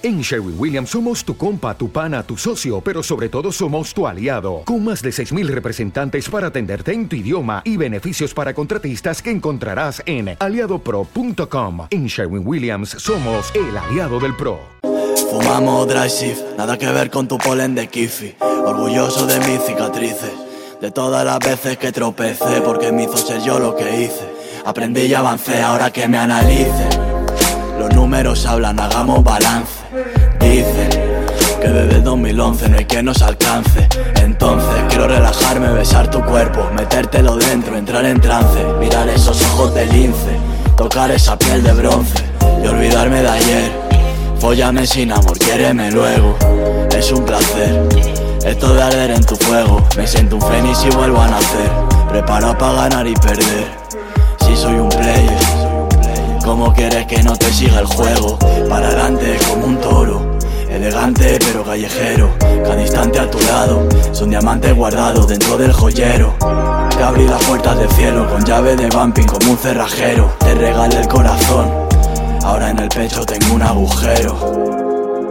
En Sherwin Williams somos tu compa, tu pana, tu socio, pero sobre todo somos tu aliado, con más de 6.000 representantes para atenderte en tu idioma y beneficios para contratistas que encontrarás en aliadopro.com. En Sherwin Williams somos el aliado del PRO. Fumamos dry shift, nada que ver con tu polen de kifi. Orgulloso de mis cicatrices, de todas las veces que tropecé, porque me hizo ser yo lo que hice. Aprendí y avancé, ahora que me analicen. Los números hablan, hagamos balance. Dicen que desde 2011 no hay quien nos alcance. Entonces quiero relajarme, besar tu cuerpo, metértelo dentro, entrar en trance, mirar esos ojos de lince, tocar esa piel de bronce y olvidarme de ayer. Fóllame sin amor, quiéreme luego, es un placer. Esto de arder en tu fuego, me siento un fénix y vuelvo a nacer. Preparo para ganar y perder. ¿Cómo quieres que no te siga el juego? Para adelante como un toro. Elegante pero callejero, cada instante a tu lado, es un diamante guardado dentro del joyero. Te abrí las puertas del cielo con llave de bumping como un cerrajero, te regalé el corazón, ahora en el pecho tengo un agujero.